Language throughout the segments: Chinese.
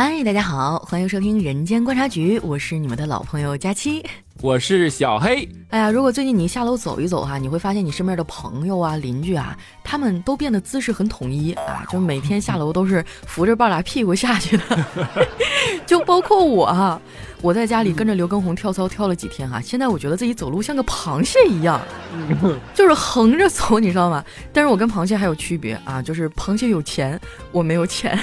嗨，大家好，欢迎收听《人间观察局》，我是你们的老朋友佳期，我是小黑。哎呀，如果最近你下楼走一走哈，你会发现你身边的朋友啊、邻居啊，他们都变得姿势很统一啊，就每天下楼都是扶着半拉屁股下去的，就包括我哈。我在家里跟着刘畊宏跳操跳了几天哈，现在我觉得自己走路像个螃蟹一样，就是横着走，你知道吗？但是我跟螃蟹还有区别啊，就是螃蟹有钱，我没有钱。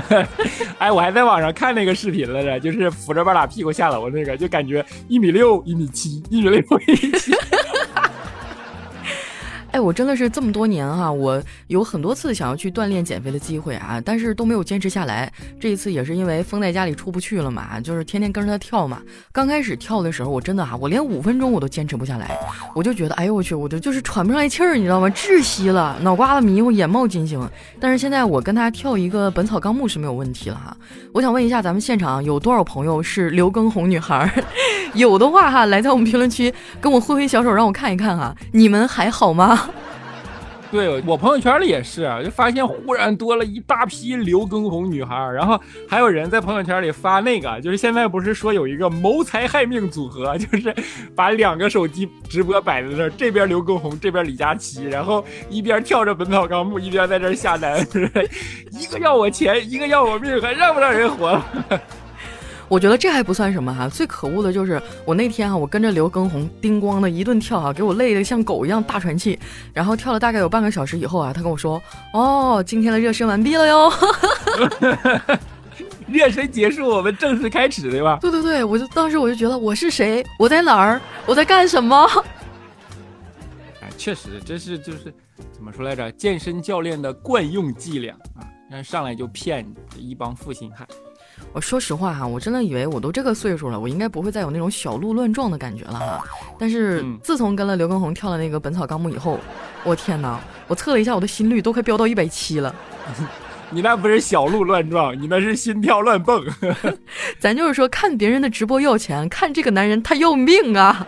哎，我还在网上看那个视频来着，就是扶着半拉屁股下楼那个，就感觉一米六、一米七、一米六、一米七。哎，我真的是这么多年哈，我有很多次想要去锻炼减肥的机会啊，但是都没有坚持下来。这一次也是因为封在家里出不去了嘛，就是天天跟着他跳嘛。刚开始跳的时候，我真的哈，我连五分钟我都坚持不下来，我就觉得，哎呦我去，我就就是喘不上来气儿，你知道吗？窒息了，脑瓜子迷糊，眼冒金星。但是现在我跟他跳一个《本草纲目》是没有问题了哈。我想问一下，咱们现场有多少朋友是刘畊宏女孩？有的话哈，来在我们评论区跟我挥挥小手，让我看一看哈，你们还好吗？对我朋友圈里也是，就发现忽然多了一大批刘畊宏女孩，然后还有人在朋友圈里发那个，就是现在不是说有一个谋财害命组合，就是把两个手机直播摆在那儿，这边刘畊宏，这边李佳琦，然后一边跳着《本草纲目》，一边在这下单，一个要我钱，一个要我命，还让不让人活了？我觉得这还不算什么哈，最可恶的就是我那天啊，我跟着刘畊宏叮咣的一顿跳啊，给我累得像狗一样大喘气，然后跳了大概有半个小时以后啊，他跟我说，哦，今天的热身完毕了哟，热身结束，我们正式开始对吧？对对对，我就当时我就觉得我是谁，我在哪儿，我在干什么？哎，确实这是就是怎么说来着，健身教练的惯用伎俩啊，让上来就骗一帮负心汉。我说实话哈，我真的以为我都这个岁数了，我应该不会再有那种小鹿乱撞的感觉了哈。但是自从跟了刘畊宏跳了那个《本草纲目》以后，我天哪！我测了一下我的心率，都快飙到一百七了。你那不是小鹿乱撞，你那是心跳乱蹦。咱就是说，看别人的直播要钱，看这个男人他要命啊！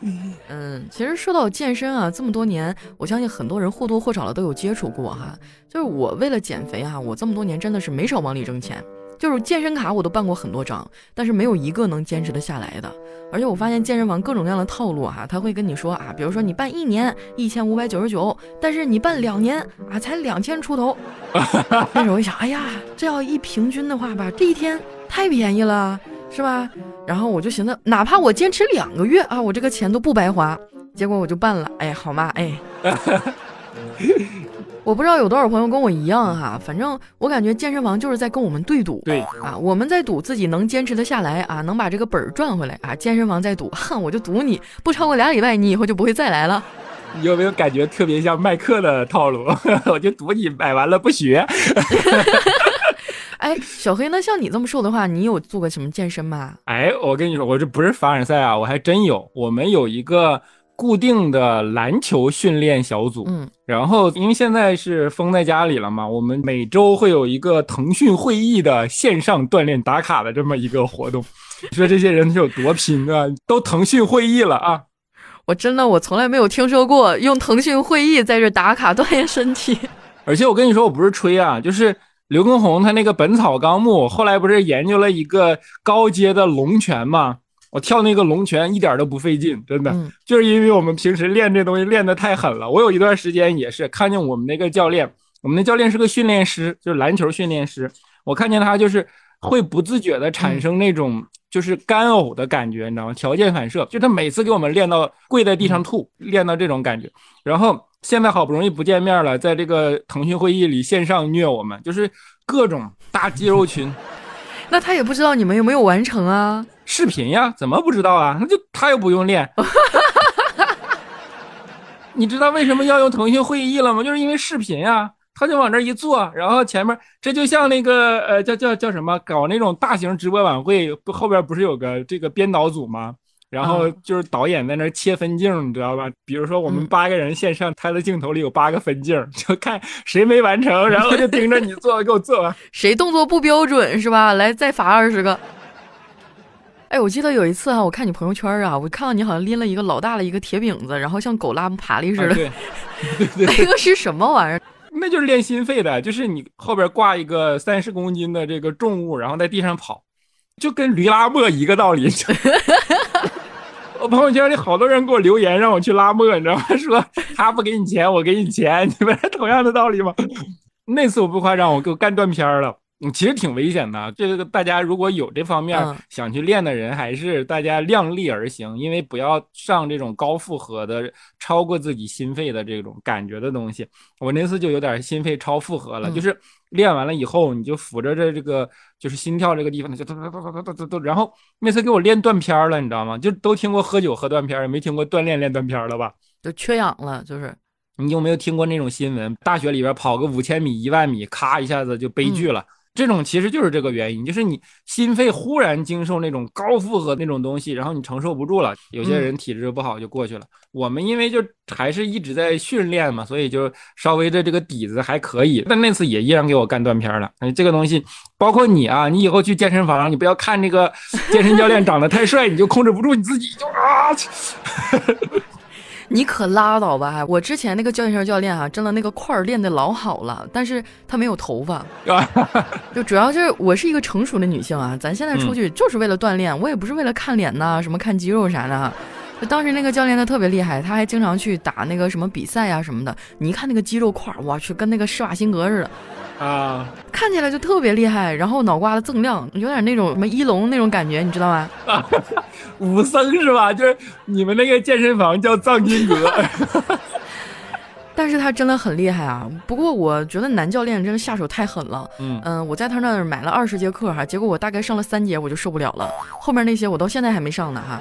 嗯，其实说到健身啊，这么多年，我相信很多人或多或少的都有接触过哈。就是我为了减肥啊，我这么多年真的是没少往里挣钱。就是健身卡我都办过很多张，但是没有一个能坚持得下来的。而且我发现健身房各种各样的套路哈，他会跟你说啊，比如说你办一年一千五百九十九，但是你办两年啊才两千出头。但是我一想，哎呀，这要一平均的话吧，这一天太便宜了。是吧？然后我就寻思，哪怕我坚持两个月啊，我这个钱都不白花。结果我就办了，哎，好嘛，哎，我不知道有多少朋友跟我一样哈，反正我感觉健身房就是在跟我们对赌。对啊，我们在赌自己能坚持得下来啊，能把这个本儿赚回来啊。健身房在赌，哼，我就赌你不超过俩礼拜，你以后就不会再来了。你有没有感觉特别像卖课的套路？我就赌你买完了不学。哎，小黑，那像你这么瘦的话，你有做过什么健身吗？哎，我跟你说，我这不是凡尔赛啊，我还真有。我们有一个固定的篮球训练小组，嗯，然后因为现在是封在家里了嘛，我们每周会有一个腾讯会议的线上锻炼打卡的这么一个活动。你说这些人是有多拼啊？都腾讯会议了啊！我真的，我从来没有听说过用腾讯会议在这打卡锻炼身体。而且我跟你说，我不是吹啊，就是。刘畊宏他那个《本草纲目》，后来不是研究了一个高阶的龙拳吗？我跳那个龙拳一点都不费劲，真的，就是因为我们平时练这东西练得太狠了。我有一段时间也是看见我们那个教练，我们那教练是个训练师，就是篮球训练师。我看见他就是会不自觉的产生那种就是干呕的感觉，你知道吗？条件反射，就他每次给我们练到跪在地上吐，练到这种感觉，然后。现在好不容易不见面了，在这个腾讯会议里线上虐我们，就是各种大肌肉群。那他也不知道你们有没有完成啊？视频呀，怎么不知道啊？那就他又不用练。你知道为什么要用腾讯会议了吗？就是因为视频呀，他就往这一坐，然后前面这就像那个呃叫叫叫什么搞那种大型直播晚会，不后边不是有个这个编导组吗？然后就是导演在那切分镜，你知道吧？比如说我们八个人线上，他的镜头里有八个分镜，就看谁没完成，然后就盯着你做，给我做完。谁动作不标准是吧？来再罚二十个。哎，我记得有一次哈，我看你朋友圈啊，我看到你好像拎了一个老大的一个铁饼子，然后像狗拉爬犁似的。对，那个是什么玩意儿？那就是练心肺的，就是你后边挂一个三十公斤的这个重物，然后在地上跑，就跟驴拉磨一个道理。我朋友圈里好多人给我留言让我去拉磨，你知道吗？说他不给你钱，我给你钱，你们同样的道理吗？那次我不夸张，我给我干断片了。嗯，其实挺危险的。这个大家如果有这方面想去练的人，还是大家量力而行，因为不要上这种高负荷的、超过自己心肺的这种感觉的东西。我那次就有点心肺超负荷了，就是练完了以后，你就扶着这这个就是心跳这个地方，就嘟嘟嘟嘟嘟嘟嘟，然后那次给我练断片了，你知道吗？就都听过喝酒喝断片，没听过锻炼练断片了吧？就缺氧了，就是。你有没有听过那种新闻？大学里边跑个五千米、一万米，咔一下子就悲剧了。这种其实就是这个原因，就是你心肺忽然经受那种高负荷那种东西，然后你承受不住了。有些人体质不好就过去了。我们因为就还是一直在训练嘛，所以就稍微的这个底子还可以。但那次也依然给我干断片了。哎，这个东西，包括你啊，你以后去健身房，你不要看那个健身教练长得太帅，你就控制不住你自己，就啊。你可拉倒吧！我之前那个教练教练啊，真的那个块儿练的老好了，但是他没有头发，就主要是我是一个成熟的女性啊，咱现在出去就是为了锻炼，我也不是为了看脸呐，什么看肌肉啥的。就当时那个教练他特别厉害，他还经常去打那个什么比赛啊什么的，你一看那个肌肉块儿，我去，跟那个施瓦辛格似的。啊，看起来就特别厉害，然后脑瓜子锃亮，有点那种什么一龙那种感觉，你知道吗？啊，武僧是吧？就是你们那个健身房叫藏经阁。但是他真的很厉害啊！不过我觉得男教练真的下手太狠了。嗯嗯，我在他那儿买了二十节课哈，结果我大概上了三节我就受不了了，后面那些我到现在还没上呢哈。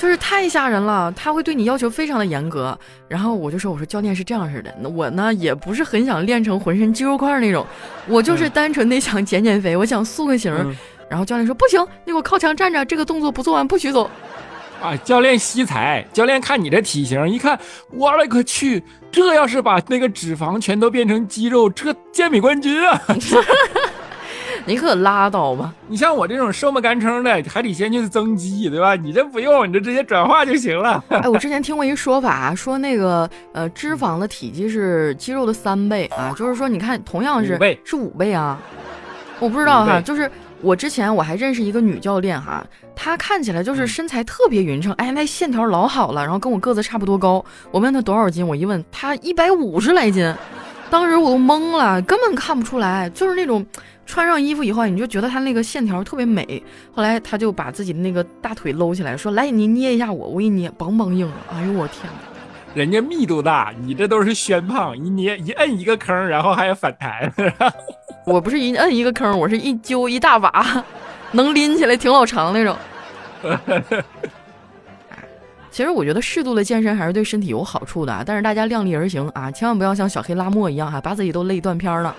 就是太吓人了，他会对你要求非常的严格。然后我就说，我说教练是这样式的，那我呢也不是很想练成浑身肌肉块那种，我就是单纯的想减减肥，我想塑个形。然后教练说不行，你给我靠墙站着，这个动作不做完不许走。啊，教练惜才，教练看你这体型，一看，我勒个去，这要是把那个脂肪全都变成肌肉，这健美冠军啊！你可拉倒吧！你像我这种瘦不干撑的，还得先去增肌，对吧？你这不用，你这直接转化就行了。哎，我之前听过一说法，说那个呃，脂肪的体积是肌肉的三倍啊，就是说，你看，同样是是五倍啊。我不知道哈，就是我之前我还认识一个女教练哈，她看起来就是身材特别匀称，哎，那线条老好了，然后跟我个子差不多高。我问她多少斤，我一问她一百五十来斤，当时我都懵了，根本看不出来，就是那种。穿上衣服以后，你就觉得他那个线条特别美。后来他就把自己的那个大腿搂起来，说：“来，你捏一下我，我一捏，梆梆硬。”哎呦我天哪！人家密度大，你这都是宣胖，一捏一摁一个坑，然后还要反弹。我不是一摁一个坑，我是一揪一大把，能拎起来挺老长那种。其实我觉得适度的健身还是对身体有好处的，但是大家量力而行啊，千万不要像小黑拉磨一样哈，把自己都累断片了。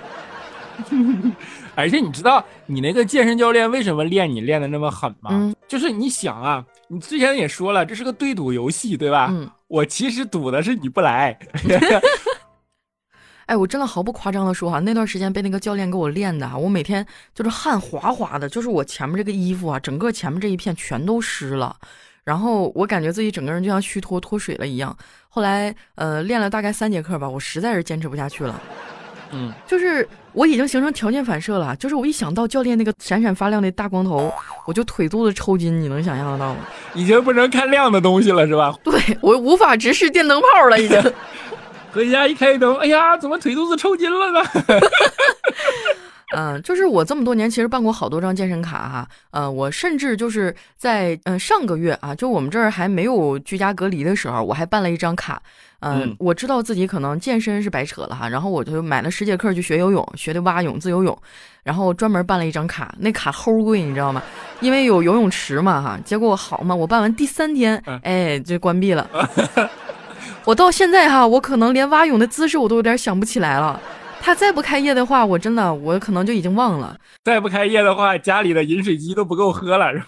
而且你知道你那个健身教练为什么练你练的那么狠吗？就是你想啊，你之前也说了，这是个对赌游戏，对吧？嗯。我其实赌的是你不来。哎，我真的毫不夸张的说哈，那段时间被那个教练给我练的，我每天就是汗哗哗的，就是我前面这个衣服啊，整个前面这一片全都湿了，然后我感觉自己整个人就像虚脱脱水了一样。后来呃，练了大概三节课吧，我实在是坚持不下去了。嗯，就是我已经形成条件反射了，就是我一想到教练那个闪闪发亮的大光头，我就腿肚子抽筋，你能想象得到吗？已经不能看亮的东西了，是吧？对我无法直视电灯泡了，已经。回家一开灯，哎呀，怎么腿肚子抽筋了呢？嗯，就是我这么多年其实办过好多张健身卡哈，呃，我甚至就是在嗯上个月啊，就我们这儿还没有居家隔离的时候，我还办了一张卡。嗯，我知道自己可能健身是白扯了哈，然后我就买了十节课去学游泳，学的蛙泳、自由泳，然后专门办了一张卡，那卡齁贵，你知道吗？因为有游泳池嘛哈。结果好嘛，我办完第三天，哎，就关闭了。我到现在哈，我可能连蛙泳的姿势我都有点想不起来了。他再不开业的话，我真的我可能就已经忘了。再不开业的话，家里的饮水机都不够喝了，是吧？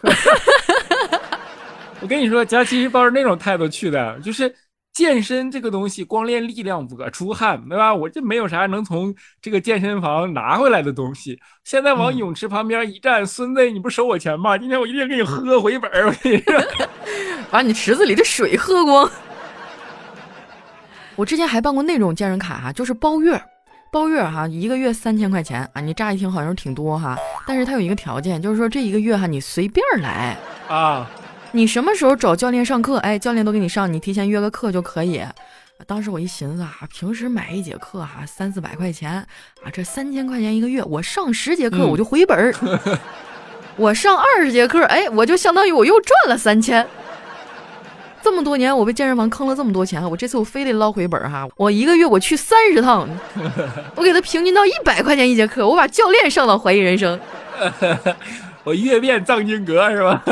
我跟你说，佳琪是抱着那种态度去的，就是。健身这个东西，光练力量不可出汗，对吧？我这没有啥能从这个健身房拿回来的东西。现在往泳池旁边一站，孙子，你不收我钱吗？今天我一定给你喝回本儿，我跟你说，把你池子里的水喝光。我之前还办过那种健身卡哈，就是包月，包月哈，一个月三千块钱啊，你乍一听好像挺多哈，但是他有一个条件，就是说这一个月哈，你随便来啊，你什么时候找教练上课，哎，教练都给你上，你提前约个课就可以。当时我一寻思啊，平时买一节课哈三四百块钱啊，这三千块钱一个月，我上十节课我就回本儿，我上二十节课，哎，我就相当于我又赚了三千。这么多年，我被健身房坑了这么多钱，我这次我非得捞回本儿哈！我一个月我去三十趟，我给他平均到一百块钱一节课，我把教练上到怀疑人生，我月变藏经阁是吧？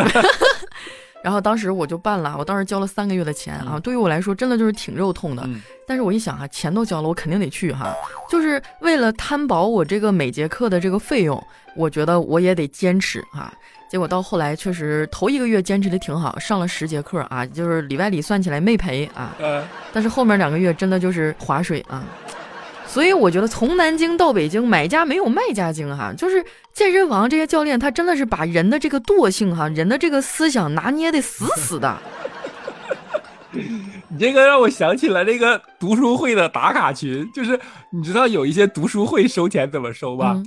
然后当时我就办了，我当时交了三个月的钱啊，对于我来说真的就是挺肉痛的。但是我一想哈，钱都交了，我肯定得去哈，就是为了摊薄我这个每节课的这个费用，我觉得我也得坚持哈。结果到后来确实头一个月坚持的挺好，上了十节课啊，就是里外里算起来没赔啊。但是后面两个月真的就是划水啊。所以我觉得从南京到北京，买家没有卖家精哈。就是健身房这些教练，他真的是把人的这个惰性哈，人的这个思想拿捏的死死的。你这个让我想起了那个读书会的打卡群，就是你知道有一些读书会收钱怎么收吧？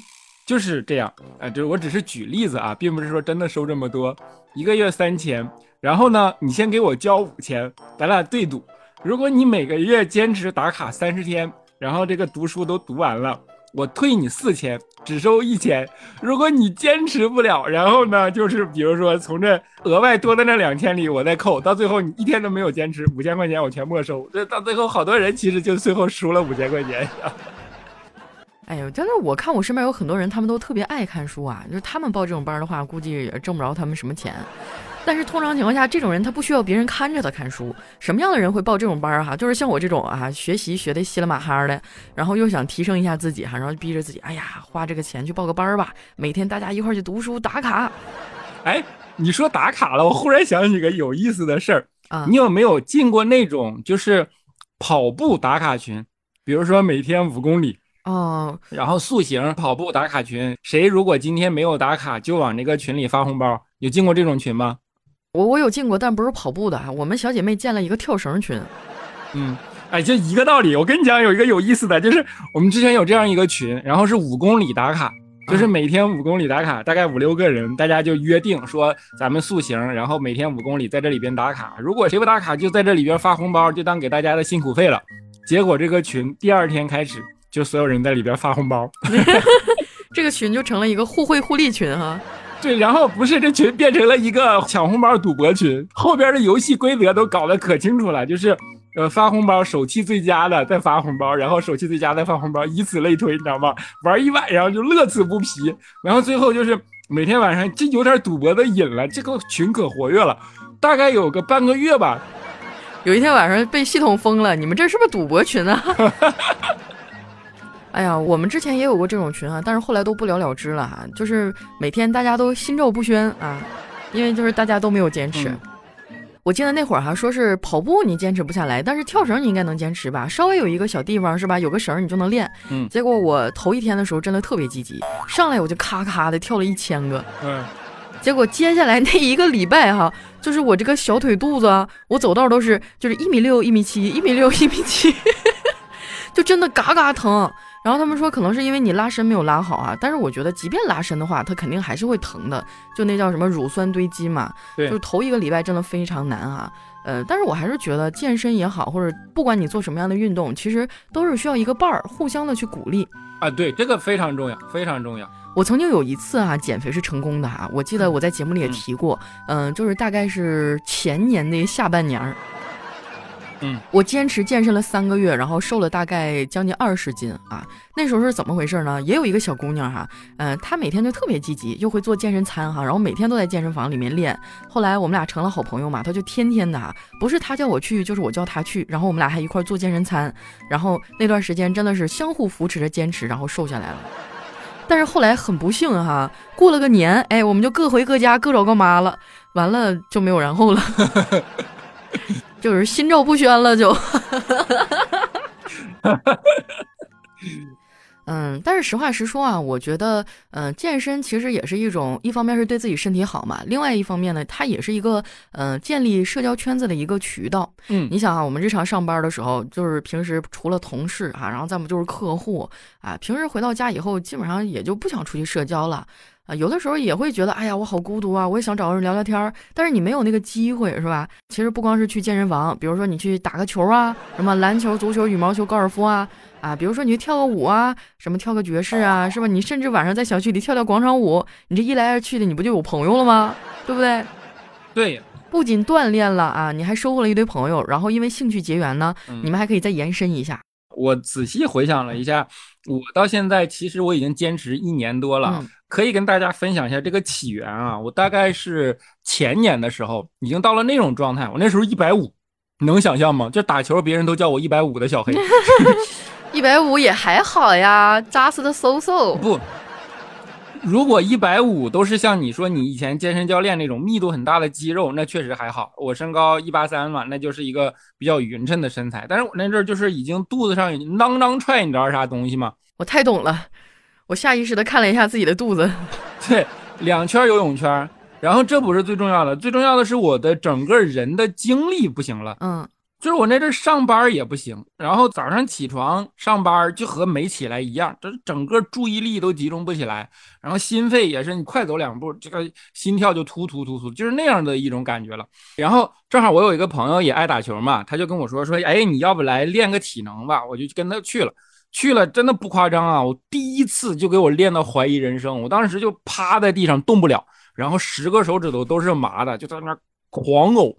就是这样，哎，就是我只是举例子啊，并不是说真的收这么多，一个月三千，然后呢，你先给我交五千，咱俩对赌，如果你每个月坚持打卡三十天，然后这个读书都读完了，我退你四千，只收一千。如果你坚持不了，然后呢，就是比如说从这额外多的那两千里我再扣，到最后你一天都没有坚持，五千块钱我全没收。这到最后好多人其实就最后输了五千块钱。哎呦，真的，我看我身边有很多人，他们都特别爱看书啊。就是他们报这种班的话，估计也挣不着他们什么钱。但是通常情况下，这种人他不需要别人看着他看书。什么样的人会报这种班儿哈？就是像我这种啊，学习学的稀里马哈的，然后又想提升一下自己哈，然后逼着自己，哎呀，花这个钱去报个班儿吧。每天大家一块儿去读书打卡。哎，你说打卡了，我忽然想起个有意思的事儿啊。你有没有进过那种就是跑步打卡群？比如说每天五公里。哦，然后塑形跑步打卡群，谁如果今天没有打卡，就往那个群里发红包。有进过这种群吗？我我有进过，但不是跑步的啊。我们小姐妹建了一个跳绳群。嗯，哎，就一个道理。我跟你讲，有一个有意思的就是我们之前有这样一个群，然后是五公里打卡，就是每天五公里打卡，大概五六个人，大家就约定说咱们塑形，然后每天五公里在这里边打卡。如果谁不打卡，就在这里边发红包，就当给大家的辛苦费了。结果这个群第二天开始。就所有人在里边发红包，这个群就成了一个互惠互利群哈。对，然后不是这群变成了一个抢红包赌博群，后边的游戏规则都搞得可清楚了，就是呃发红包手气最佳的再发红包，然后手气最佳再发红包，以此类推，你知道吗？玩一晚上就乐此不疲，然后最后就是每天晚上这有点赌博的瘾了，这个群可活跃了，大概有个半个月吧。有一天晚上被系统封了，你们这是不是赌博群啊？哎呀，我们之前也有过这种群啊，但是后来都不了了之了哈。就是每天大家都心照不宣啊，因为就是大家都没有坚持。我记得那会儿哈，说是跑步你坚持不下来，但是跳绳你应该能坚持吧？稍微有一个小地方是吧，有个绳你就能练。嗯。结果我头一天的时候真的特别积极，上来我就咔咔的跳了一千个。嗯。结果接下来那一个礼拜哈，就是我这个小腿肚子，我走道都是就是一米六、一米七、一米六、一米七，就真的嘎嘎疼。然后他们说，可能是因为你拉伸没有拉好啊。但是我觉得，即便拉伸的话，它肯定还是会疼的。就那叫什么乳酸堆积嘛。对。就头一个礼拜真的非常难啊。呃，但是我还是觉得健身也好，或者不管你做什么样的运动，其实都是需要一个伴儿，互相的去鼓励。啊，对，这个非常重要，非常重要。我曾经有一次啊，减肥是成功的哈。我记得我在节目里也提过，嗯，就是大概是前年的下半年儿。嗯，我坚持健身了三个月，然后瘦了大概将近二十斤啊。那时候是怎么回事呢？也有一个小姑娘哈，嗯，她每天就特别积极，又会做健身餐哈，然后每天都在健身房里面练。后来我们俩成了好朋友嘛，她就天天的，不是她叫我去，就是我叫她去，然后我们俩还一块做健身餐。然后那段时间真的是相互扶持着坚持，然后瘦下来了。但是后来很不幸哈，过了个年，哎，我们就各回各家，各找各妈了，完了就没有然后了。就是心照不宣了，就。嗯，但是实话实说啊，我觉得，嗯，健身其实也是一种，一方面是对自己身体好嘛，另外一方面呢，它也是一个，嗯，建立社交圈子的一个渠道。嗯，你想啊，我们日常上班的时候，就是平时除了同事啊，然后再不就是客户啊，平时回到家以后，基本上也就不想出去社交了啊。有的时候也会觉得，哎呀，我好孤独啊，我也想找个人聊聊天儿，但是你没有那个机会，是吧？其实不光是去健身房，比如说你去打个球啊，什么篮球、足球、羽毛球、高尔夫啊。啊，比如说你去跳个舞啊，什么跳个爵士啊，是吧？你甚至晚上在小区里跳跳广场舞，你这一来二去的，你不就有朋友了吗？对不对？对，不仅锻炼了啊，你还收获了一堆朋友，然后因为兴趣结缘呢，你们还可以再延伸一下。我仔细回想了一下，我到现在其实我已经坚持一年多了，可以跟大家分享一下这个起源啊。我大概是前年的时候已经到了那种状态，我那时候一百五，能想象吗？就打球别人都叫我一百五的小黑。一百五也还好呀，扎实的嗖嗖。不，如果一百五都是像你说你以前健身教练那种密度很大的肌肉，那确实还好。我身高一八三嘛，那就是一个比较匀称的身材。但是我那阵儿就是已经肚子上囊囊踹，你知道是啥东西吗？我太懂了，我下意识的看了一下自己的肚子，对，两圈游泳圈。然后这不是最重要的，最重要的是我的整个人的精力不行了。嗯。就是我那阵上班也不行，然后早上起床上班就和没起来一样，这整个注意力都集中不起来，然后心肺也是，你快走两步，这个心跳就突突突突，就是那样的一种感觉了。然后正好我有一个朋友也爱打球嘛，他就跟我说说，哎，你要不来练个体能吧？我就跟他去了，去了真的不夸张啊，我第一次就给我练到怀疑人生，我当时就趴在地上动不了，然后十个手指头都是麻的，就在那狂呕。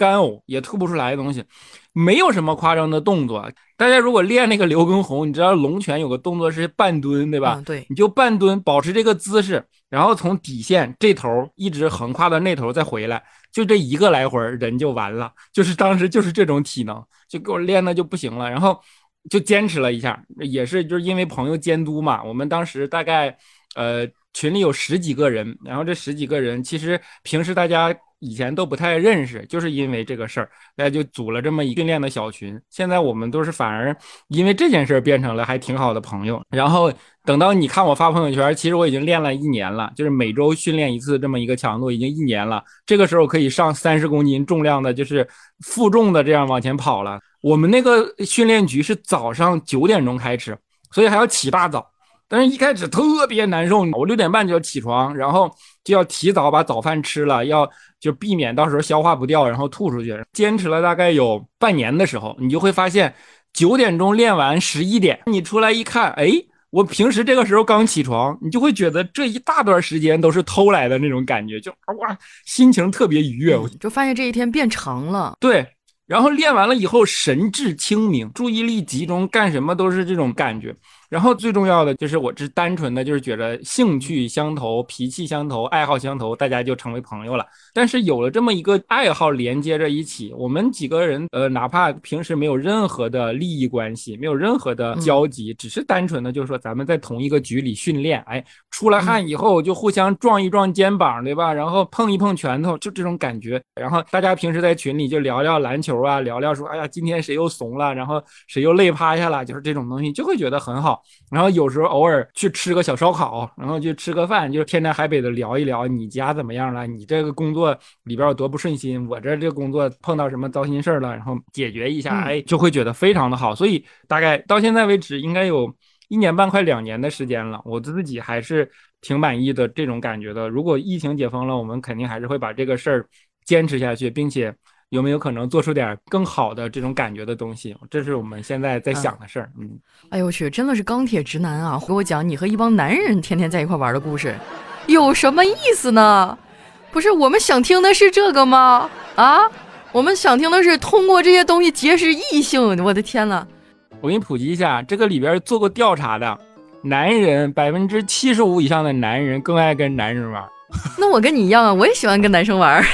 干呕也吐不出来的东西，没有什么夸张的动作。大家如果练那个刘畊宏，你知道龙拳有个动作是半蹲，对吧？对，你就半蹲，保持这个姿势，然后从底线这头一直横跨到那头再回来，就这一个来回，人就完了。就是当时就是这种体能，就给我练的就不行了。然后就坚持了一下，也是就是因为朋友监督嘛。我们当时大概呃群里有十几个人，然后这十几个人其实平时大家。以前都不太认识，就是因为这个事儿，大家就组了这么一训练的小群。现在我们都是反而因为这件事儿变成了还挺好的朋友。然后等到你看我发朋友圈，其实我已经练了一年了，就是每周训练一次这么一个强度，已经一年了。这个时候可以上三十公斤重量的，就是负重的这样往前跑了。我们那个训练局是早上九点钟开始，所以还要起大早。但是一开始特别难受，我六点半就要起床，然后就要提早把早饭吃了，要就避免到时候消化不掉，然后吐出去。坚持了大概有半年的时候，你就会发现，九点钟练完，十一点你出来一看，哎，我平时这个时候刚起床，你就会觉得这一大段时间都是偷来的那种感觉，就哇，心情特别愉悦，就发现这一天变长了。对。然后练完了以后，神志清明，注意力集中，干什么都是这种感觉。然后最重要的就是，我只单纯的就是觉得兴趣相投、脾气相投、爱好相投，大家就成为朋友了。但是有了这么一个爱好连接着一起，我们几个人，呃，哪怕平时没有任何的利益关系，没有任何的交集，只是单纯的就是说咱们在同一个局里训练，哎，出了汗以后就互相撞一撞肩膀，对吧？然后碰一碰拳头，就这种感觉。然后大家平时在群里就聊聊篮球。啊，聊聊说，哎呀，今天谁又怂了，然后谁又累趴下了，就是这种东西，就会觉得很好。然后有时候偶尔去吃个小烧烤，然后就吃个饭，就天南海北的聊一聊，你家怎么样了？你这个工作里边有多不顺心？我这这个工作碰到什么糟心事儿了？然后解决一下，哎，就会觉得非常的好。所以大概到现在为止，应该有一年半快两年的时间了，我自己还是挺满意的这种感觉的。如果疫情解封了，我们肯定还是会把这个事儿坚持下去，并且。有没有可能做出点更好的这种感觉的东西？这是我们现在在想的事儿。嗯，哎呦我去，真的是钢铁直男啊！给我讲你和一帮男人天天在一块玩的故事，有什么意思呢？不是我们想听的是这个吗？啊，我们想听的是通过这些东西结识异性。我的天呐！我给你普及一下，这个里边做过调查的，男人百分之七十五以上的男人更爱跟男人玩。那我跟你一样啊，我也喜欢跟男生玩。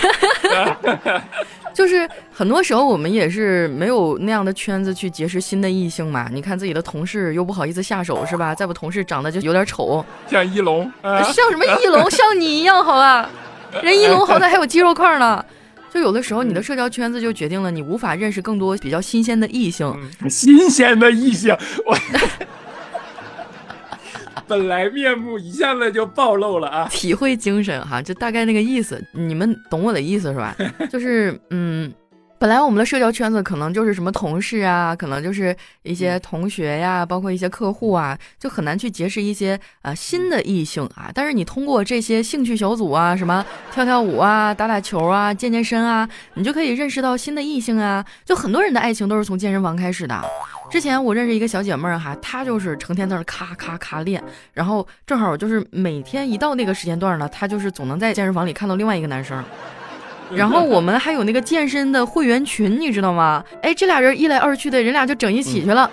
就是很多时候我们也是没有那样的圈子去结识新的异性嘛。你看自己的同事又不好意思下手是吧？再不同事长得就有点丑，像一龙，像什么一龙？像你一样好吧？人一龙好歹还有肌肉块呢。就有的时候你的社交圈子就决定了你无法认识更多比较新鲜的异性。新鲜的异性，我本来面目一下子就暴露了啊！体会精神哈，就大概那个意思，你们懂我的意思是吧？就是嗯。本来我们的社交圈子可能就是什么同事啊，可能就是一些同学呀，包括一些客户啊，就很难去结识一些啊新的异性啊。但是你通过这些兴趣小组啊，什么跳跳舞啊、打打球啊、健健身啊，你就可以认识到新的异性啊。就很多人的爱情都是从健身房开始的。之前我认识一个小姐妹儿哈，她就是成天在那咔咔咔练，然后正好就是每天一到那个时间段呢，她就是总能在健身房里看到另外一个男生。然后我们还有那个健身的会员群，你知道吗？哎，这俩人一来二去的，人俩就整一起去了。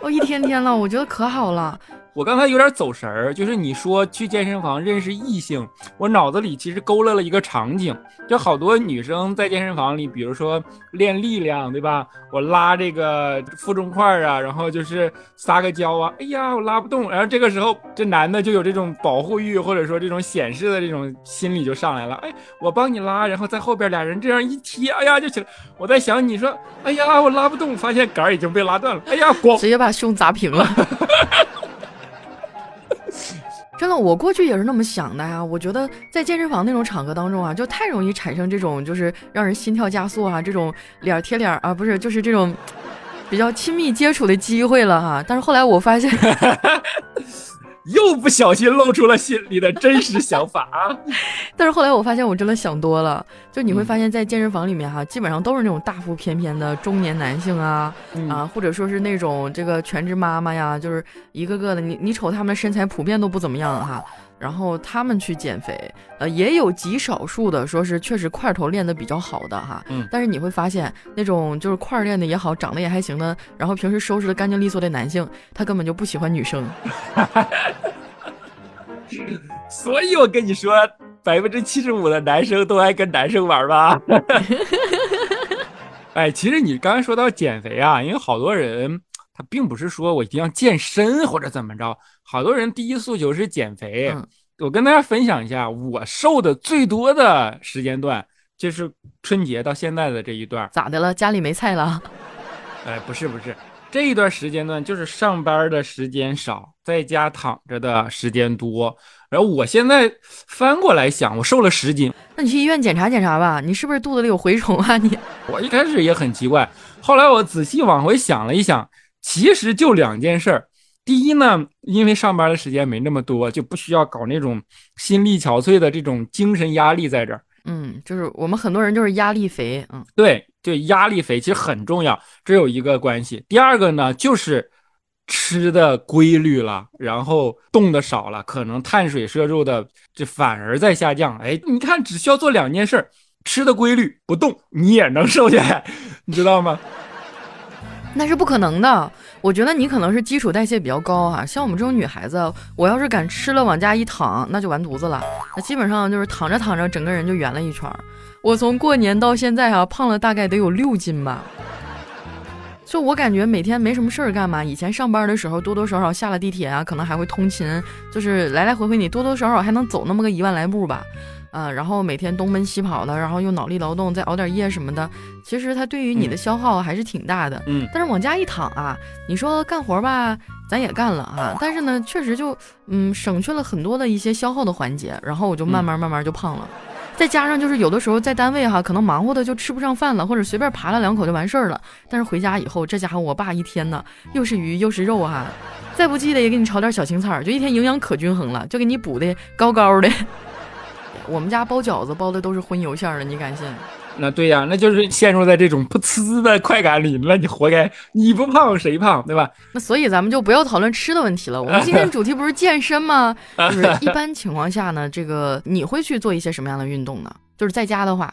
我一天天了，我觉得可好了。我刚才有点走神儿，就是你说去健身房认识异性，我脑子里其实勾勒了一个场景，就好多女生在健身房里，比如说练力量，对吧？我拉这个负重块啊，然后就是撒个娇啊，哎呀，我拉不动，然后这个时候这男的就有这种保护欲，或者说这种显示的这种心理就上来了，哎，我帮你拉，然后在后边俩人这样一踢，哎呀就起来。我在想你说，哎呀，我拉不动，发现杆已经被拉断了，哎呀，咣，直接把胸砸平了。真的，我过去也是那么想的呀。我觉得在健身房那种场合当中啊，就太容易产生这种就是让人心跳加速啊，这种脸贴脸啊，不是，就是这种比较亲密接触的机会了哈。但是后来我发现。又不小心露出了心里的真实想法啊！但是后来我发现我真的想多了，就你会发现在健身房里面哈，基本上都是那种大腹便便的中年男性啊啊，或者说是那种这个全职妈妈呀，就是一个个的，你你瞅他们的身材普遍都不怎么样哈。然后他们去减肥，呃，也有极少数的说是确实块头练得比较好的哈，嗯，但是你会发现那种就是块练的也好，长得也还行的，然后平时收拾的干净利索的男性，他根本就不喜欢女生。所以我跟你说，百分之七十五的男生都爱跟男生玩吧。哎，其实你刚才说到减肥啊，因为好多人他并不是说我一定要健身或者怎么着。好多人第一诉求是减肥，我跟大家分享一下，我瘦的最多的时间段就是春节到现在的这一段。咋的了？家里没菜了？哎，不是不是，这一段时间段就是上班的时间少，在家躺着的时间多。然后我现在翻过来想，我瘦了十斤。那你去医院检查检查吧，你是不是肚子里有蛔虫啊？你我一开始也很奇怪，后来我仔细往回想了一想，其实就两件事儿。第一呢，因为上班的时间没那么多，就不需要搞那种心力憔悴的这种精神压力在这儿。嗯，就是我们很多人就是压力肥。嗯，对对，压力肥其实很重要，这有一个关系。第二个呢，就是吃的规律了，然后动的少了，可能碳水摄入的这反而在下降。哎，你看，只需要做两件事儿：吃的规律，不动，你也能瘦下来，你知道吗？那是不可能的。我觉得你可能是基础代谢比较高哈，像我们这种女孩子，我要是敢吃了往家一躺，那就完犊子了。那基本上就是躺着躺着，整个人就圆了一圈。我从过年到现在哈，胖了大概得有六斤吧。就我感觉每天没什么事儿干嘛，以前上班的时候多多少少下了地铁啊，可能还会通勤，就是来来回回你多多少少还能走那么个一万来步吧。啊，然后每天东奔西跑的，然后又脑力劳动，再熬点夜什么的，其实它对于你的消耗还是挺大的。嗯，但是往家一躺啊，你说干活吧，咱也干了啊，但是呢，确实就嗯省去了很多的一些消耗的环节，然后我就慢慢慢慢就胖了。再加上就是有的时候在单位哈，可能忙活的就吃不上饭了，或者随便扒了两口就完事儿了。但是回家以后，这家伙我爸一天呢，又是鱼又是肉哈，再不济的也给你炒点小青菜，就一天营养可均衡了，就给你补的高高的。我们家包饺子包的都是荤油馅的，你敢信？那对呀，那就是陷入在这种噗呲的快感里，那你活该！你不胖谁胖，对吧？那所以咱们就不要讨论吃的问题了。我们今天 主题不是健身吗？就是一般情况下呢，这个你会去做一些什么样的运动呢？就是在家的话，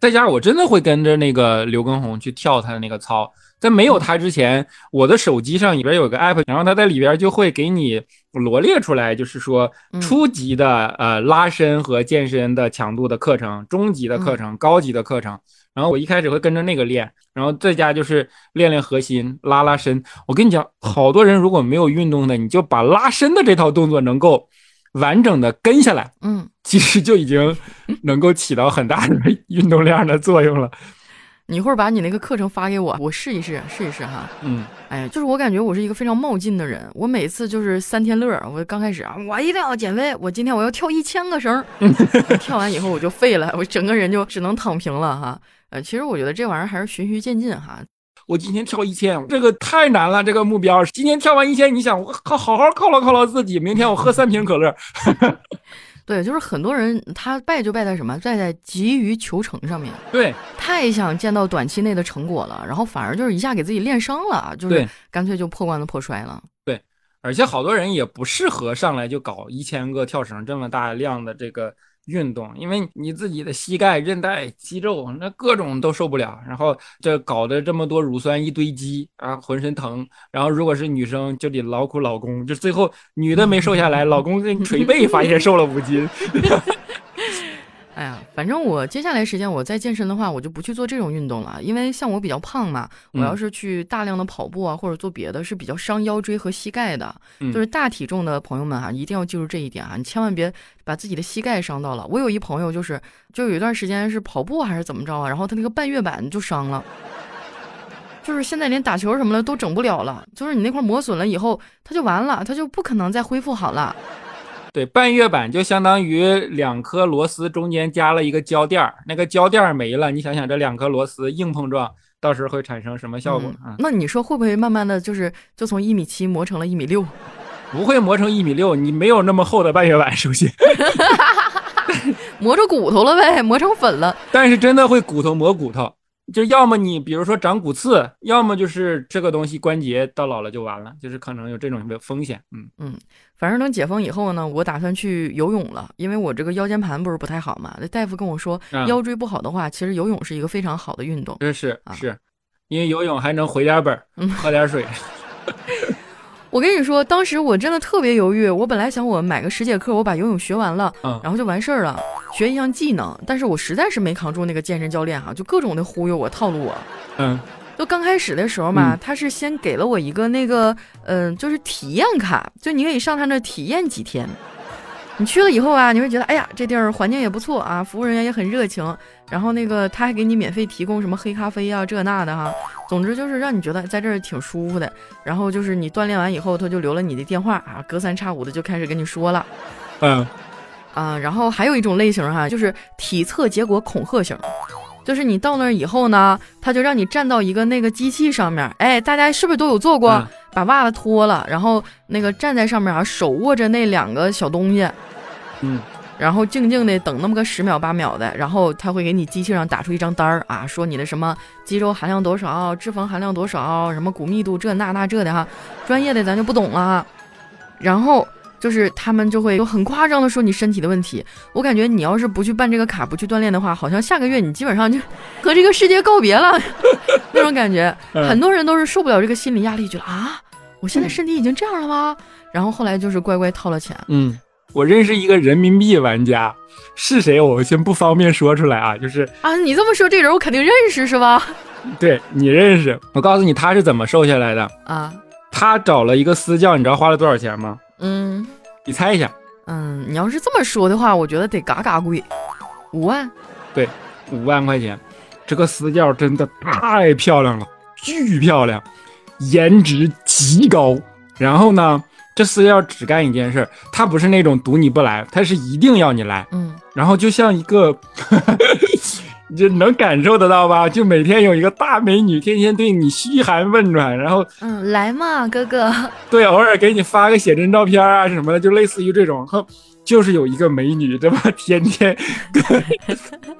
在家我真的会跟着那个刘畊宏去跳他的那个操。在没有它之前，我的手机上里边有个 app，然后它在里边就会给你罗列出来，就是说初级的呃拉伸和健身的强度的课程，中级的课程，高级的课程。然后我一开始会跟着那个练，然后在家就是练练核心，拉拉伸。我跟你讲，好多人如果没有运动的，你就把拉伸的这套动作能够完整的跟下来，嗯，其实就已经能够起到很大的 运动量的作用了。你一会儿把你那个课程发给我，我试一试，试一试哈。嗯，哎，就是我感觉我是一个非常冒进的人，我每次就是三天乐，我刚开始啊，我一定要减肥，我今天我要跳一千个绳，跳完以后我就废了，我整个人就只能躺平了哈。呃，其实我觉得这玩意儿还是循序渐进哈。我今天跳一千，这个太难了，这个目标。今天跳完一千，你想我好好好犒劳犒劳自己，明天我喝三瓶可乐。对，就是很多人他败就败在什么？败在急于求成上面。对，太想见到短期内的成果了，然后反而就是一下给自己练伤了，就是干脆就破罐子破摔了。对，而且好多人也不适合上来就搞一千个跳绳这么大量的这个。运动，因为你自己的膝盖、韧带、肌肉，那各种都受不了，然后这搞得这么多乳酸一堆积啊，浑身疼。然后如果是女生，就得劳苦老公，就最后女的没瘦下来，老公给你捶背，发现瘦了五斤。哎呀，反正我接下来时间我再健身的话，我就不去做这种运动了，因为像我比较胖嘛，我要是去大量的跑步啊，或者做别的，是比较伤腰椎和膝盖的。就是大体重的朋友们哈，一定要记住这一点啊，你千万别把自己的膝盖伤到了。我有一朋友就是，就有一段时间是跑步还是怎么着啊，然后他那个半月板就伤了，就是现在连打球什么的都整不了了，就是你那块磨损了以后，他就完了，他就不可能再恢复好了。对，半月板就相当于两颗螺丝中间加了一个胶垫儿，那个胶垫儿没了，你想想这两颗螺丝硬碰撞，到时候会产生什么效果啊？那你说会不会慢慢的就是就从一米七磨成了一米六？不会磨成一米六，你没有那么厚的半月板，首 先磨着骨头了呗，磨成粉了。但是真的会骨头磨骨头。就要么你比如说长骨刺，要么就是这个东西关节到老了就完了，就是可能有这种风险。嗯嗯，反正等解封以后呢，我打算去游泳了，因为我这个腰间盘不是不太好嘛。那大夫跟我说，腰椎不好的话，其实游泳是一个非常好的运动。这是是，因为游泳还能回点本，喝点水。我跟你说，当时我真的特别犹豫。我本来想我买个十节课，我把游泳学完了，嗯，然后就完事儿了，学一项技能。但是我实在是没扛住那个健身教练哈，就各种的忽悠我、套路我。嗯，就刚开始的时候嘛，他是先给了我一个那个，嗯，就是体验卡，就你可以上他那体验几天。你去了以后啊，你会觉得，哎呀，这地儿环境也不错啊，服务人员也很热情，然后那个他还给你免费提供什么黑咖啡啊，这那的哈。总之就是让你觉得在这儿挺舒服的。然后就是你锻炼完以后，他就留了你的电话啊，隔三差五的就开始跟你说了。嗯，啊，然后还有一种类型哈，就是体测结果恐吓型，就是你到那儿以后呢，他就让你站到一个那个机器上面，哎，大家是不是都有做过？把袜子脱了，然后那个站在上面啊，手握着那两个小东西。嗯，然后静静的等那么个十秒八秒的，然后他会给你机器上打出一张单儿啊，说你的什么肌肉含量多少，脂肪含量多少，什么骨密度这那那这的哈，专业的咱就不懂了哈。然后就是他们就会有很夸张的说你身体的问题，我感觉你要是不去办这个卡，不去锻炼的话，好像下个月你基本上就和这个世界告别了 那种感觉。很多人都是受不了这个心理压力，觉得啊，我现在身体已经这样了吗？然后后来就是乖乖掏了钱，嗯。我认识一个人民币玩家，是谁？我先不方便说出来啊。就是啊，你这么说，这人我肯定认识，是吧？对你认识。我告诉你，他是怎么瘦下来的啊？他找了一个私教，你知道花了多少钱吗？嗯，你猜一下。嗯，你要是这么说的话，我觉得得嘎嘎贵，五万。对，五万块钱。这个私教真的太漂亮了，巨漂亮，颜值极高。然后呢？这私教只干一件事，他不是那种赌你不来，他是一定要你来。嗯，然后就像一个，就能感受得到吧？就每天有一个大美女天天对你嘘寒问暖，然后嗯，来嘛，哥哥。对，偶尔给你发个写真照片啊什么的，就类似于这种。哼，就是有一个美女，对吧？天天，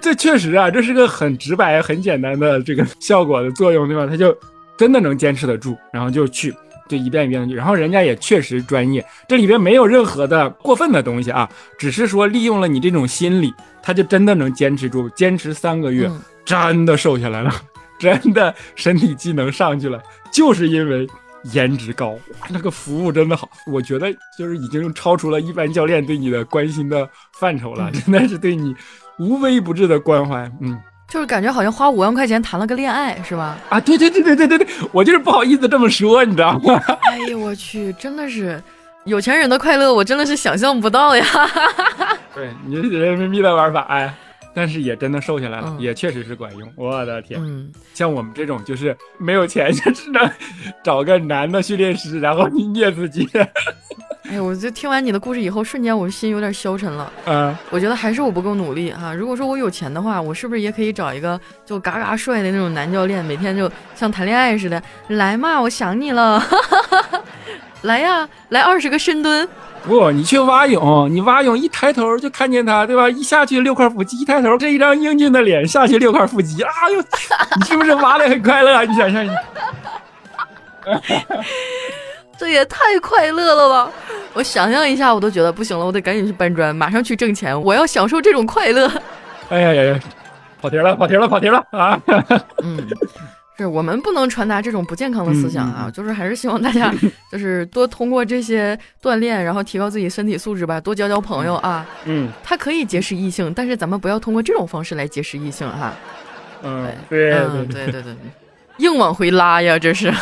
这确实啊，这是个很直白、很简单的这个效果的作用，对吧？他就真的能坚持得住，然后就去。就一遍一遍的去，然后人家也确实专业，这里边没有任何的过分的东西啊，只是说利用了你这种心理，他就真的能坚持住，坚持三个月，真的瘦下来了，真的身体机能上去了，就是因为颜值高，那个服务真的好，我觉得就是已经超出了一般教练对你的关心的范畴了，真的是对你无微不至的关怀，嗯。就是感觉好像花五万块钱谈了个恋爱，是吧？啊，对对对对对对对，我就是不好意思这么说，你知道吗？哎呀我去，真的是有钱人的快乐，我真的是想象不到呀。对你人民币的玩法，哎，但是也真的瘦下来了，也确实是管用。我的天，嗯，像我们这种就是没有钱，就只能找个男的训练师，然后你虐自己。哎，我就听完你的故事以后，瞬间我心有点消沉了。嗯，我觉得还是我不够努力哈。如果说我有钱的话，我是不是也可以找一个就嘎嘎帅的那种男教练，每天就像谈恋爱似的，来嘛，我想你了，来呀，来二十个深蹲。不，你去蛙泳，你蛙泳一抬头就看见他，对吧？一下去六块腹肌，一抬头这一张英俊的脸，下去六块腹肌，啊哟，你是不是蛙的很快乐？你想象一下，这也 太快乐了吧！我想象一下，我都觉得不行了，我得赶紧去搬砖，马上去挣钱，我要享受这种快乐。哎呀呀呀，跑题了，跑题了，跑题了啊！嗯。是我们不能传达这种不健康的思想啊，就是还是希望大家 就是多通过这些锻炼，然后提高自己身体素质吧，多交交朋友啊。嗯，他可以结识异性，但是咱们不要通过这种方式来结识异性哈。嗯，对，嗯，对对对。硬往回拉呀，这是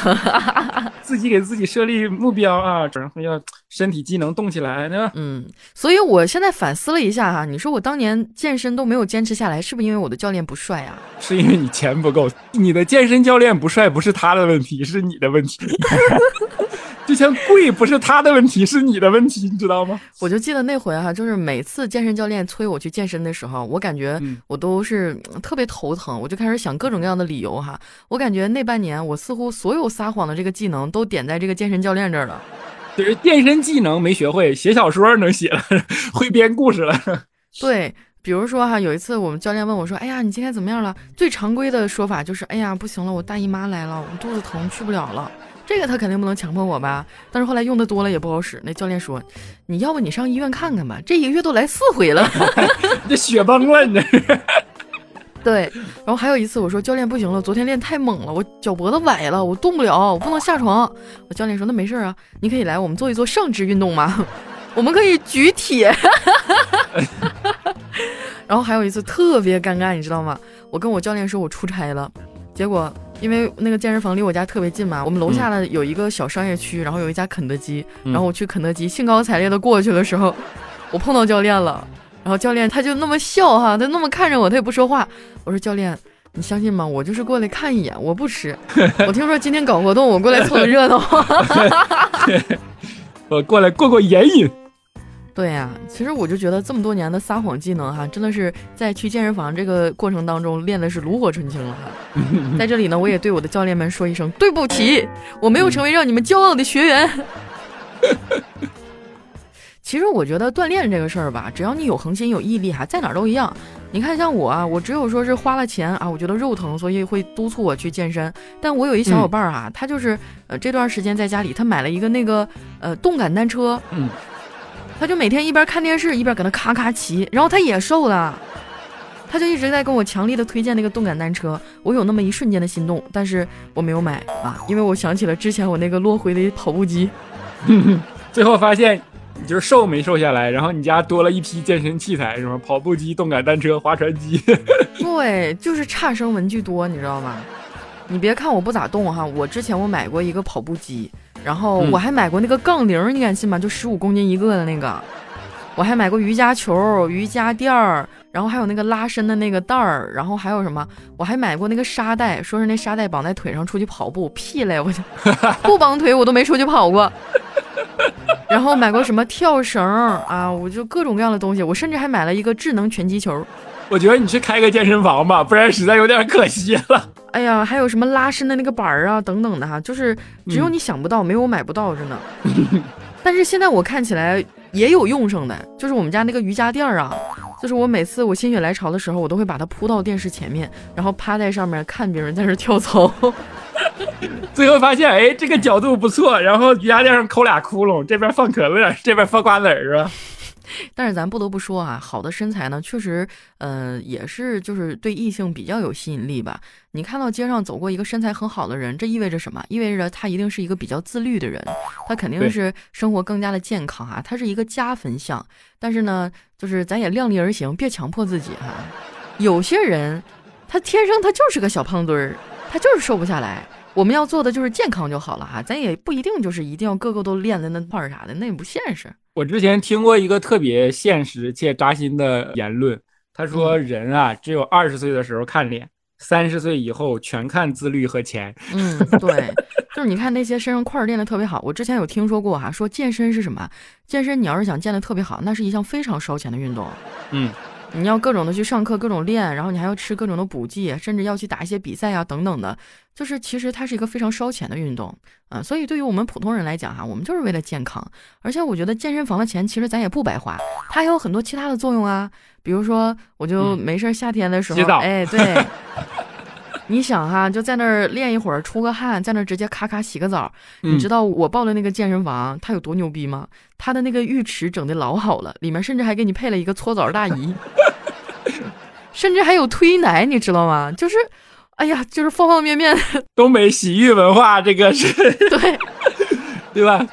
自己给自己设立目标啊，然后要身体机能动起来呢。嗯，所以我现在反思了一下哈，你说我当年健身都没有坚持下来，是不是因为我的教练不帅啊？是因为你钱不够，你的健身教练不帅不是他的问题，是你的问题。就像贵不是他的问题，是你的问题，你知道吗？我就记得那回哈，就是每次健身教练催我去健身的时候，我感觉我都是特别头疼，我就开始想各种各样的理由哈。我感觉那半年我似乎所有撒谎的这个技能都点在这个健身教练这儿了。就是健身技能没学会，写小说能写了，会编故事了。对，比如说哈，有一次我们教练问我说：“哎呀，你今天怎么样了？”最常规的说法就是：“哎呀，不行了，我大姨妈来了，我肚子疼，去不了了。”这个他肯定不能强迫我吧，但是后来用的多了也不好使。那教练说：“你要不你上医院看看吧，这一个月都来四回了，这血崩了你这是。”对，然后还有一次我说：“教练不行了，昨天练太猛了，我脚脖子崴了，我动不了，我不能下床。”我教练说：“那没事啊，你可以来，我们做一做上肢运动嘛，我们可以举铁。”然后还有一次特别尴尬，你知道吗？我跟我教练说我出差了，结果。因为那个健身房离我家特别近嘛，我们楼下呢有一个小商业区，然后有一家肯德基，然后我去肯德基兴高采烈的过去的时候，我碰到教练了，然后教练他就那么笑哈，他那么看着我，他也不说话。我说教练，你相信吗？我就是过来看一眼，我不吃。我听说今天搞活动，我过来凑个热闹。我过来过过眼瘾。对呀，其实我就觉得这么多年的撒谎技能哈，真的是在去健身房这个过程当中练的是炉火纯青了哈。在这里呢，我也对我的教练们说一声对不起，我没有成为让你们骄傲的学员。其实我觉得锻炼这个事儿吧，只要你有恒心有毅力哈，在哪儿都一样。你看像我啊，我只有说是花了钱啊，我觉得肉疼，所以会督促我去健身。但我有一小伙伴啊，他就是呃这段时间在家里，他买了一个那个呃动感单车。嗯。他就每天一边看电视一边搁那咔咔骑，然后他也瘦了，他就一直在跟我强力的推荐那个动感单车。我有那么一瞬间的心动，但是我没有买啊，因为我想起了之前我那个落灰的跑步机。最后发现你就是瘦没瘦下来，然后你家多了一批健身器材，什么跑步机、动感单车、划船机。对，就是差生文具多，你知道吗？你别看我不咋动哈，我之前我买过一个跑步机。然后我还买过那个杠铃，你敢信吗？就十五公斤一个的那个。我还买过瑜伽球、瑜伽垫儿，然后还有那个拉伸的那个带儿，然后还有什么？我还买过那个沙袋，说是那沙袋绑在腿上出去跑步，屁嘞！我就 不绑腿，我都没出去跑过。然后买过什么跳绳啊？我就各种各样的东西。我甚至还买了一个智能拳击球。我觉得你去开个健身房吧，不然实在有点可惜了。哎呀，还有什么拉伸的那个板儿啊，等等的哈，就是只有你想不到，没有我买不到，真的。但是现在我看起来也有用上的，就是我们家那个瑜伽垫儿啊，就是我每次我心血来潮的时候，我都会把它铺到电视前面，然后趴在上面看别人在这跳操。最后发现，哎，这个角度不错，然后瑜伽垫上抠俩窟窿，这边放可乐，这边放瓜子儿，是吧？但是咱不得不说啊，好的身材呢，确实，呃，也是就是对异性比较有吸引力吧。你看到街上走过一个身材很好的人，这意味着什么？意味着他一定是一个比较自律的人，他肯定是生活更加的健康啊，他是一个加分项。但是呢，就是咱也量力而行，别强迫自己哈。有些人，他天生他就是个小胖墩儿，他就是瘦不下来。我们要做的就是健康就好了哈，咱也不一定就是一定要个个都练的那块儿啥的，那也不现实。我之前听过一个特别现实且扎心的言论，他他说人啊，只有二十岁的时候看脸，三十岁以后全看自律和钱。嗯，对，就是你看那些身上块儿练的特别好，我之前有听说过哈，说健身是什么？健身你要是想健得特别好，那是一项非常烧钱的运动。嗯。你要各种的去上课，各种练，然后你还要吃各种的补剂，甚至要去打一些比赛啊，等等的，就是其实它是一个非常烧钱的运动啊。所以对于我们普通人来讲哈，我们就是为了健康。而且我觉得健身房的钱其实咱也不白花，它还有很多其他的作用啊。比如说，我就没事夏天的时候，哎，对，你想哈，就在那儿练一会儿，出个汗，在那儿直接咔咔洗个澡。你知道我报的那个健身房它有多牛逼吗？它的那个浴池整的老好了，里面甚至还给你配了一个搓澡大姨。甚至还有推奶，你知道吗？就是，哎呀，就是方方面面。东北洗浴文化，这个是对，对吧？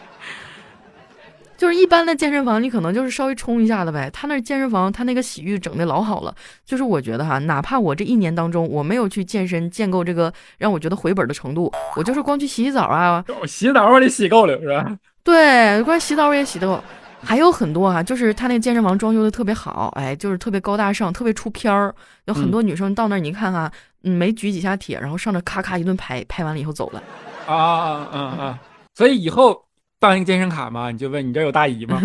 就是一般的健身房，你可能就是稍微冲一下的呗。他那健身房，他那个洗浴整的老好了。就是我觉得哈，哪怕我这一年当中我没有去健身，建构这个让我觉得回本的程度，我就是光去洗洗澡啊。洗澡我得洗够了，是吧？对，光洗澡我也洗得够。还有很多啊，就是他那健身房装修的特别好，哎，就是特别高大上，特别出片儿。有很多女生到那儿，你看哈，没举几下铁，然后上那咔咔一顿拍，拍完了以后走了。啊啊啊啊！所以以后办一个健身卡嘛，你就问你这有大姨吗？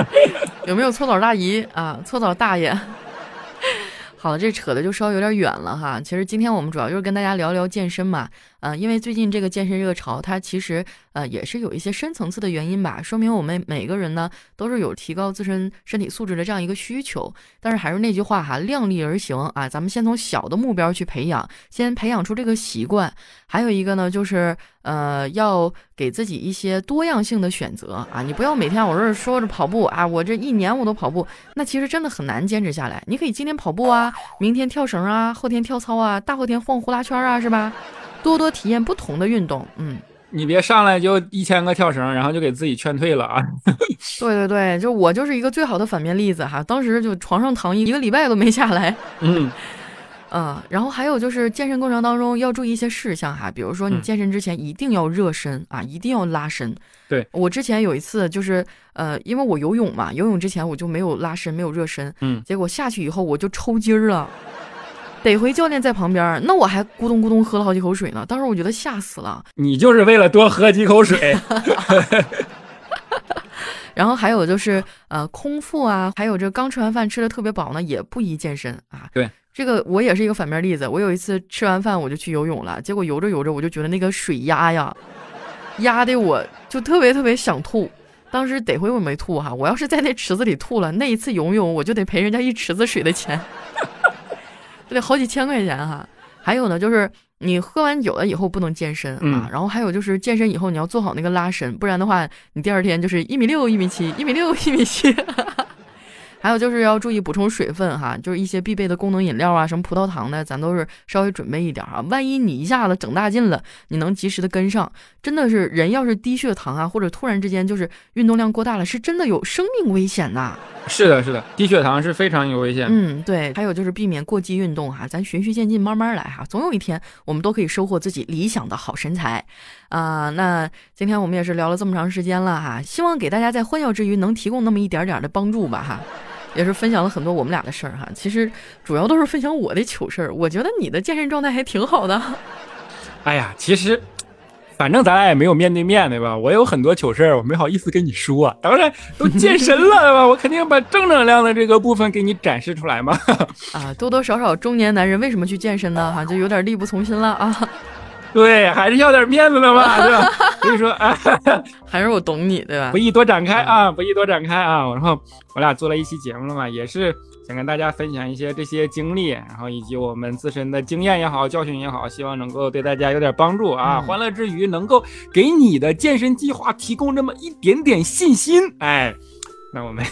有没有搓澡大姨啊？搓澡大爷。好了，这扯的就稍微有点远了哈。其实今天我们主要就是跟大家聊聊健身嘛。啊，因为最近这个健身热潮，它其实呃也是有一些深层次的原因吧，说明我们每个人呢都是有提高自身身体素质的这样一个需求。但是还是那句话哈，量力而行啊，咱们先从小的目标去培养，先培养出这个习惯。还有一个呢，就是呃要给自己一些多样性的选择啊，你不要每天我这说着跑步啊，我这一年我都跑步，那其实真的很难坚持下来。你可以今天跑步啊，明天跳绳啊，后天跳操啊，大后天晃呼啦圈啊，是吧？多多体验不同的运动，嗯，你别上来就一千个跳绳，然后就给自己劝退了啊！对对对，就我就是一个最好的反面例子哈，当时就床上躺一一个礼拜都没下来，嗯，啊，然后还有就是健身过程当中要注意一些事项哈，比如说你健身之前一定要热身啊，一定要拉伸。对。我之前有一次就是呃，因为我游泳嘛，游泳之前我就没有拉伸，没有热身，嗯，结果下去以后我就抽筋儿了。得回教练在旁边，那我还咕咚咕咚喝了好几口水呢。当时我觉得吓死了。你就是为了多喝几口水。然后还有就是呃，空腹啊，还有这刚吃完饭吃的特别饱呢，也不宜健身啊。对，这个我也是一个反面例子。我有一次吃完饭我就去游泳了，结果游着游着我就觉得那个水压呀，压的我就特别特别想吐。当时得亏我没吐哈，我要是在那池子里吐了，那一次游泳我就得赔人家一池子水的钱。得好几千块钱哈，还有呢，就是你喝完酒了以后不能健身啊，然后还有就是健身以后你要做好那个拉伸，不然的话你第二天就是一米六、一米七、一米六、一米七。还有就是要注意补充水分哈，就是一些必备的功能饮料啊，什么葡萄糖的，咱都是稍微准备一点哈。万一你一下子整大劲了，你能及时的跟上。真的是人要是低血糖啊，或者突然之间就是运动量过大了，是真的有生命危险呐。是的，是的，低血糖是非常有危险。嗯，对。还有就是避免过激运动哈，咱循序渐进，慢慢来哈，总有一天我们都可以收获自己理想的好身材啊。那今天我们也是聊了这么长时间了哈，希望给大家在欢笑之余能提供那么一点点的帮助吧哈。也是分享了很多我们俩的事儿哈，其实主要都是分享我的糗事儿。我觉得你的健身状态还挺好的。哎呀，其实反正咱俩也没有面对面对吧？我有很多糗事儿，我没好意思跟你说。当然都健身了对吧？我肯定把正能量的这个部分给你展示出来嘛。啊，多多少少中年男人为什么去健身呢？哈，就有点力不从心了啊。对，还是要点面子的嘛，对吧？所以说，啊，还是我懂你，对吧？不宜多展开啊，不宜多展开啊。然后我俩做了一期节目了嘛，也是想跟大家分享一些这些经历，然后以及我们自身的经验也好，教训也好，希望能够对大家有点帮助啊。欢乐之余，能够给你的健身计划提供这么一点点信心，哎。那我们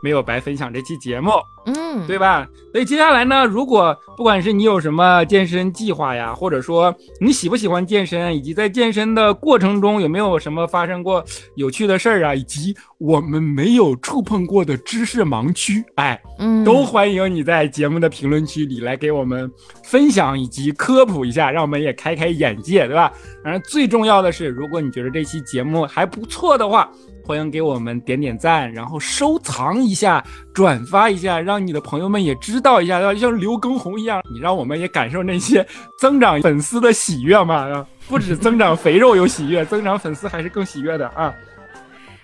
没有白分享这期节目，嗯，对吧？所以接下来呢，如果不管是你有什么健身计划呀，或者说你喜不喜欢健身，以及在健身的过程中有没有什么发生过有趣的事儿啊，以及我们没有触碰过的知识盲区，哎，嗯，都欢迎你在节目的评论区里来给我们分享以及科普一下，让我们也开开眼界，对吧？当然，最重要的是，如果你觉得这期节目还不错的话，欢迎给我们点点赞，然后收藏一下，转发一下，让你的朋友们也知道一下，要像刘畊宏一样，你让我们也感受那些增长粉丝的喜悦嘛？啊，不止增长肥肉有喜悦，增长粉丝还是更喜悦的啊！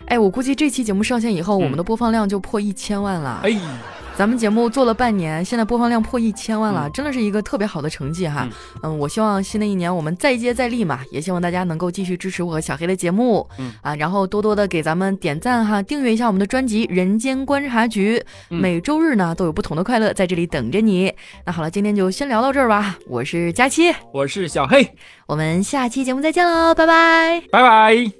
哎，我估计这期节目上线以后，我们的播放量就破一千万了。哎。咱们节目做了半年，现在播放量破一千万了，真的是一个特别好的成绩哈。嗯，我希望新的一年我们再接再厉嘛，也希望大家能够继续支持我和小黑的节目。嗯啊，然后多多的给咱们点赞哈，订阅一下我们的专辑《人间观察局》，每周日呢都有不同的快乐在这里等着你。那好了，今天就先聊到这儿吧。我是佳期，我是小黑，我们下期节目再见喽，拜拜，拜拜。